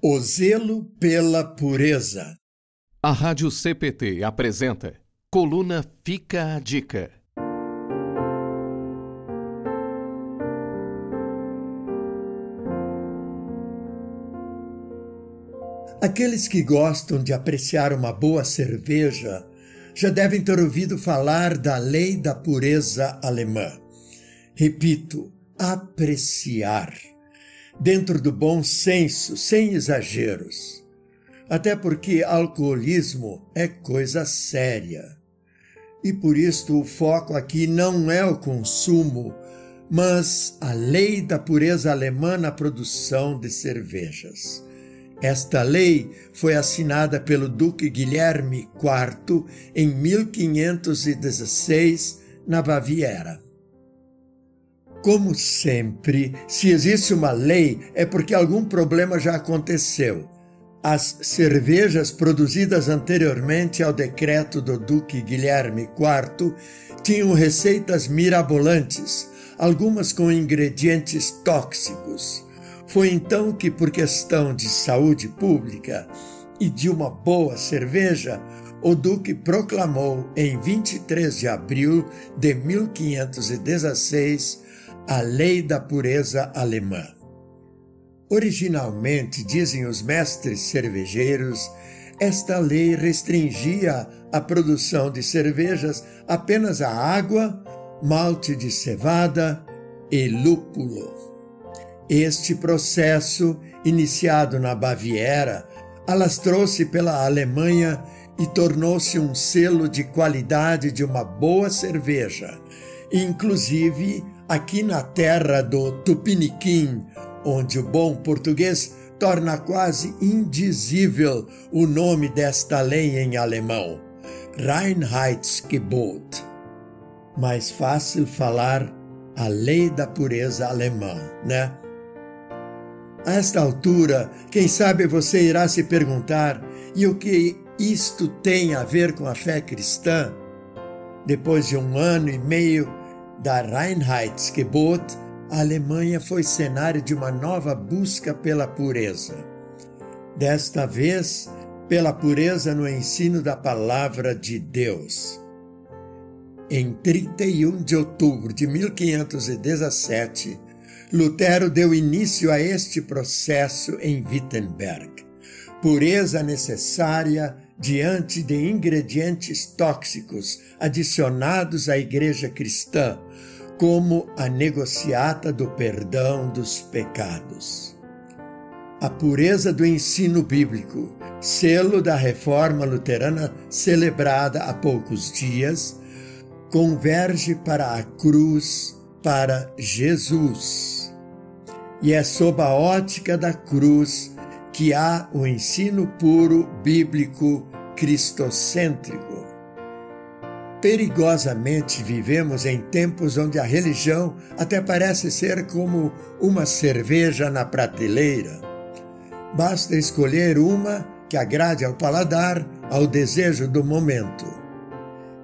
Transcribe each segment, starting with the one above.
O zelo pela pureza. A Rádio CPT apresenta Coluna Fica a Dica. Aqueles que gostam de apreciar uma boa cerveja já devem ter ouvido falar da lei da pureza alemã. Repito, apreciar dentro do bom senso, sem exageros. Até porque alcoolismo é coisa séria. E por isto o foco aqui não é o consumo, mas a lei da pureza alemã na produção de cervejas. Esta lei foi assinada pelo Duque Guilherme IV em 1516 na Baviera. Como sempre, se existe uma lei, é porque algum problema já aconteceu. As cervejas produzidas anteriormente ao decreto do Duque Guilherme IV tinham receitas mirabolantes, algumas com ingredientes tóxicos. Foi então que, por questão de saúde pública e de uma boa cerveja, o Duque proclamou em 23 de abril de 1516 a lei da pureza alemã. Originalmente, dizem os mestres cervejeiros, esta lei restringia a produção de cervejas apenas a água, malte de cevada e lúpulo. Este processo, iniciado na Baviera, alastrou-se pela Alemanha e tornou-se um selo de qualidade de uma boa cerveja, inclusive aqui na terra do Tupiniquim, onde o bom português torna quase indizível o nome desta lei em alemão, Reinheitsgebot. Mais fácil falar a lei da pureza alemã, né? A esta altura, quem sabe você irá se perguntar: e o que isto tem a ver com a fé cristã? Depois de um ano e meio da Reinheitsgebot, a Alemanha foi cenário de uma nova busca pela pureza. Desta vez, pela pureza no ensino da palavra de Deus. Em 31 de outubro de 1517, Lutero deu início a este processo em Wittenberg. Pureza necessária diante de ingredientes tóxicos adicionados à Igreja cristã, como a negociata do perdão dos pecados. A pureza do ensino bíblico, selo da reforma luterana celebrada há poucos dias, converge para a cruz, para Jesus. E é sob a ótica da cruz que há o ensino puro bíblico cristocêntrico. Perigosamente vivemos em tempos onde a religião até parece ser como uma cerveja na prateleira. Basta escolher uma que agrade ao paladar, ao desejo do momento.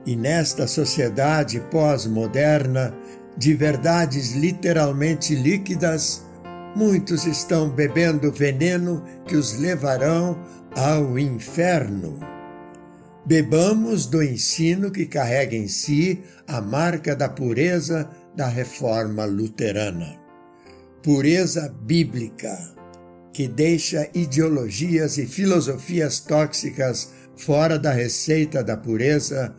E nesta sociedade pós-moderna, de verdades literalmente líquidas, muitos estão bebendo veneno que os levarão ao inferno. Bebamos do ensino que carrega em si a marca da pureza da reforma luterana. Pureza bíblica, que deixa ideologias e filosofias tóxicas fora da receita da pureza,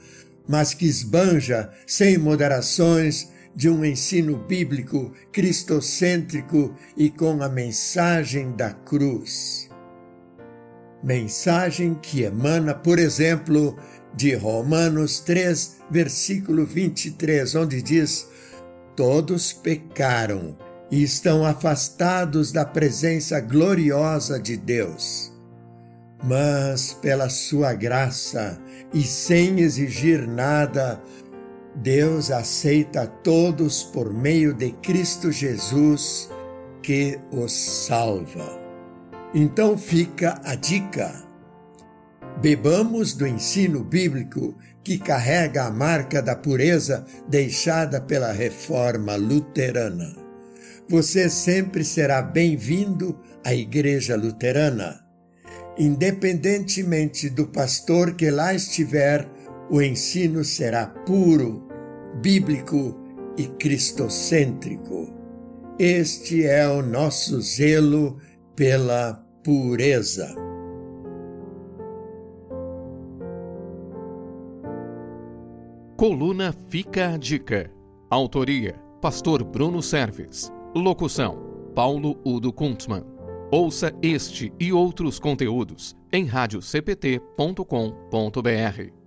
mas que esbanja sem moderações de um ensino bíblico cristocêntrico e com a mensagem da cruz. Mensagem que emana, por exemplo, de Romanos 3, versículo 23, onde diz: Todos pecaram e estão afastados da presença gloriosa de Deus. Mas, pela sua graça e sem exigir nada, Deus aceita todos por meio de Cristo Jesus, que os salva. Então fica a dica. Bebamos do ensino bíblico que carrega a marca da pureza deixada pela reforma luterana. você sempre será bem-vindo à Igreja Luterana. Independentemente do pastor que lá estiver, o ensino será puro, bíblico e cristocêntrico. Este é o nosso zelo pela pureza. Coluna Fica a Dica. Autoria: Pastor Bruno Serves. Locução: Paulo Udo Kuntzmann. Ouça este e outros conteúdos em radiocpt.com.br.